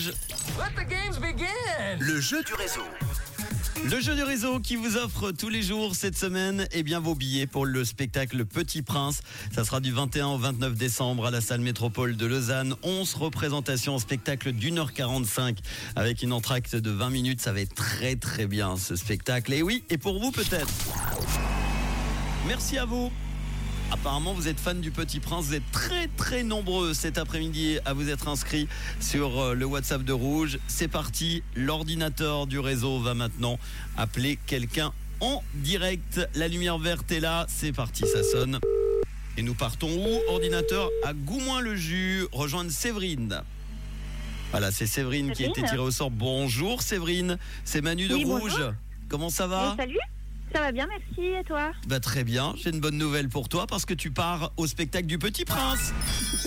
Rouge. Le jeu du réseau. Le jeu du réseau qui vous offre tous les jours cette semaine eh bien, vos billets pour le spectacle Petit Prince. Ça sera du 21 au 29 décembre à la salle métropole de Lausanne. 11 représentations en spectacle d'une heure 45 avec une entracte de 20 minutes. Ça va être très très bien ce spectacle. Et oui, et pour vous peut-être. Merci à vous. Apparemment, vous êtes fan du Petit Prince. Vous êtes très très nombreux cet après-midi à vous être inscrits sur euh, le WhatsApp de Rouge. C'est parti. L'ordinateur du réseau va maintenant appeler quelqu'un en direct. La lumière verte est là. C'est parti, ça sonne. Et nous partons où? Ordinateur à Goumoin-le-Jus. Rejoindre Séverine. Voilà, c'est Séverine qui a été tirée au sort. Bonjour Séverine. C'est Manu de Oui, Rouge. bonjour. Comment ça va? Oui, salut. Ça va bien, merci. Et toi bah très bien, j'ai une bonne nouvelle pour toi parce que tu pars au spectacle du Petit Prince.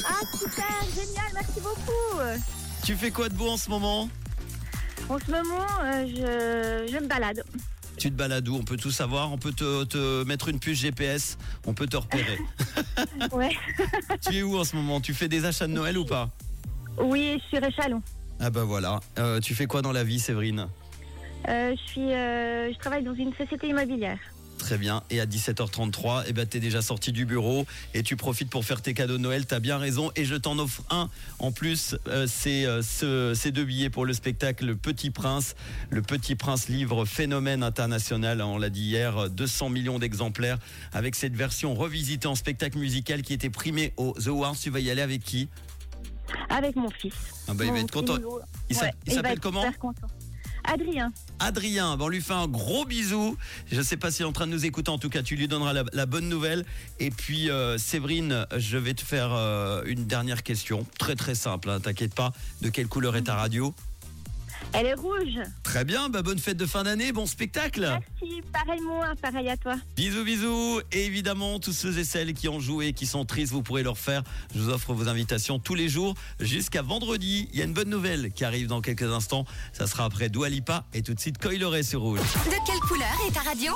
Ah, super, génial, merci beaucoup. Tu fais quoi de beau en ce moment En ce moment, euh, je, je me balade. Tu te balades où? On peut tout savoir, on peut te, te mettre une puce GPS, on peut te repérer. Ouais. tu es où en ce moment? Tu fais des achats de Noël ou pas? Oui, je suis Réchalon. Ah bah voilà, Euh, tu fais quoi dans la vie Séverine? Je, suis, euh, je travaille dans une société immobilière. Très bien, et à 17h33, eh ben, tu es déjà sorti du bureau et tu profites pour faire tes cadeaux de Noël, tu as bien raison, et je t'en offre un. En plus, euh, c'est euh, ce- ces deux billets pour le spectacle Le Petit Prince. Le Petit Prince livre phénomène international, hein, on l'a dit hier, 200 millions d'exemplaires, avec cette version revisitée en spectacle musical qui était primée au The Awards. Tu vas y aller avec qui? Avec mon fils. Ah bah, Il va être content. Il Ouais, s'appelle comment? content. Adrien. Adrien, ben, on lui fait un gros bisou. Je ne sais pas s'il est en train de nous écouter, en tout cas, tu lui donneras la, bonne nouvelle. Et puis, euh, Séverine, je vais te faire euh, une dernière question. Très, très simple, hein, t'inquiète pas. De quelle couleur est ta radio? Elle est rouge. Très bien, bah, bonne fête de fin d'année, bon spectacle. Merci, pareillement, pareil à toi. Bisous, bisous. Et évidemment, tous ceux et celles qui ont joué, qui sont tristes, vous pourrez leur faire. Je vous offre vos invitations tous les jours jusqu'à vendredi. Il y a une bonne nouvelle qui arrive dans quelques instants. Ça sera après Dua Lipa et tout de suite Coileray sur Rouge. De quelle couleur est ta radio?